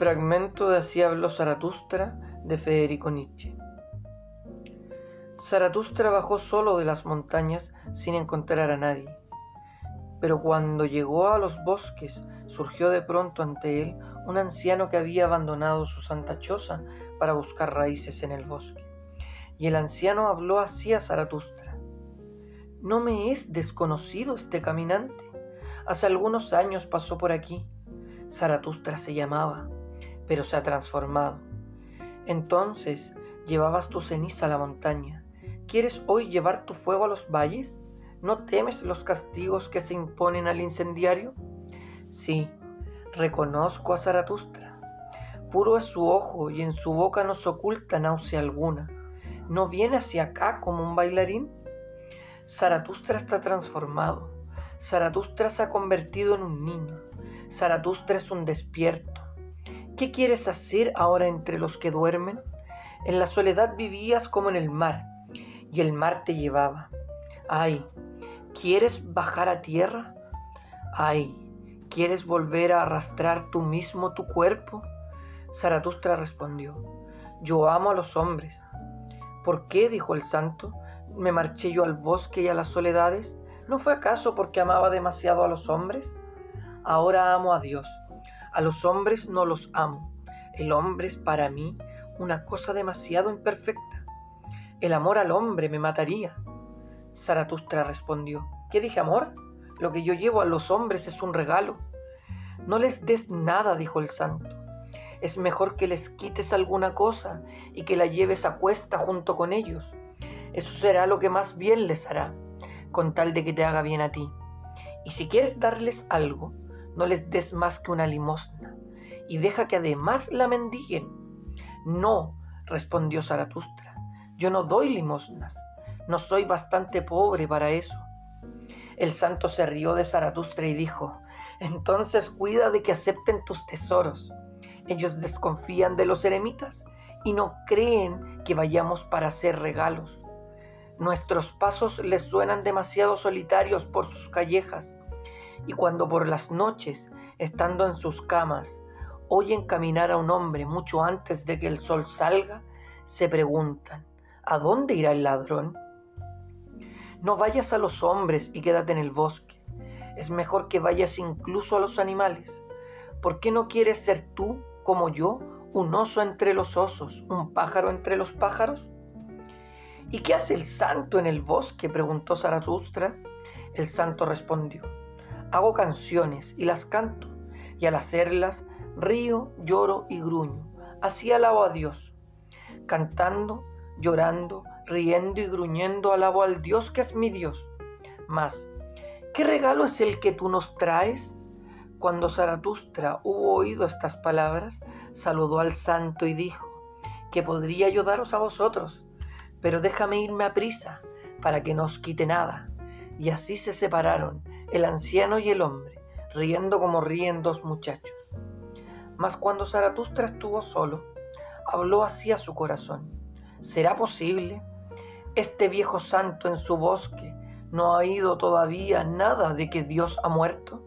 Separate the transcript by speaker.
Speaker 1: Fragmento de Así habló Zaratustra de Federico Nietzsche. Zaratustra bajó solo de las montañas sin encontrar a nadie. Pero cuando llegó a los bosques, surgió de pronto ante él un anciano que había abandonado su santa choza para buscar raíces en el bosque. Y el anciano habló así a Zaratustra. No me es desconocido este caminante. Hace algunos años pasó por aquí. Zaratustra se llamaba, pero se ha transformado. Entonces llevabas tu ceniza a la montaña. ¿Quieres hoy llevar tu fuego a los valles? ¿No temes los castigos que se imponen al incendiario? Sí, reconozco a Zaratustra. Puro es su ojo y en su boca no se oculta náusea alguna. ¿No viene hacia acá como un bailarín? Zaratustra está transformado. Zaratustra se ha convertido en un niño. Zaratustra es un despierto. ¿Qué quieres hacer ahora entre los que duermen? En la soledad vivías como en el mar, y el mar te llevaba. Ay, ¿Quieres bajar a tierra? Ay, ¿quieres volver a arrastrar tú mismo tu cuerpo? Zaratustra respondió, yo amo a los hombres. ¿Por qué? dijo el santo, me marché yo al bosque y a las soledades. ¿No fue acaso porque amaba demasiado a los hombres? Ahora amo a Dios. A los hombres no los amo. El hombre es para mí una cosa demasiado imperfecta. El amor al hombre me mataría. Zaratustra respondió, ¿qué dije amor? Lo que yo llevo a los hombres es un regalo. No les des nada, dijo el santo. Es mejor que les quites alguna cosa y que la lleves a cuesta junto con ellos. Eso será lo que más bien les hará, con tal de que te haga bien a ti. Y si quieres darles algo, no les des más que una limosna, y deja que además la mendiguen. No, respondió Zaratustra, yo no doy limosnas, no soy bastante pobre para eso. El santo se rió de Zaratustra y dijo, entonces cuida de que acepten tus tesoros. Ellos desconfían de los eremitas y no creen que vayamos para hacer regalos. Nuestros pasos les suenan demasiado solitarios por sus callejas y cuando por las noches, estando en sus camas, oyen caminar a un hombre mucho antes de que el sol salga, se preguntan, ¿a dónde irá el ladrón? No vayas a los hombres y quédate en el bosque. Es mejor que vayas incluso a los animales. ¿Por qué no quieres ser tú, como yo, un oso entre los osos, un pájaro entre los pájaros? ¿Y qué hace el santo en el bosque? preguntó Zaratustra. El santo respondió, hago canciones y las canto, y al hacerlas río, lloro y gruño. Así alabo a Dios. Cantando, llorando, riendo y gruñendo alabo al Dios que es mi Dios. Mas, ¿qué regalo es el que tú nos traes? Cuando Zaratustra hubo oído estas palabras, saludó al santo y dijo, que podría ayudaros a vosotros, pero déjame irme a prisa, para que no os quite nada. Y así se separaron el anciano y el hombre, riendo como ríen dos muchachos. Mas cuando Zaratustra estuvo solo, habló así a su corazón. ¿Será posible? Este viejo santo en su bosque no ha oído todavía nada de que Dios ha muerto.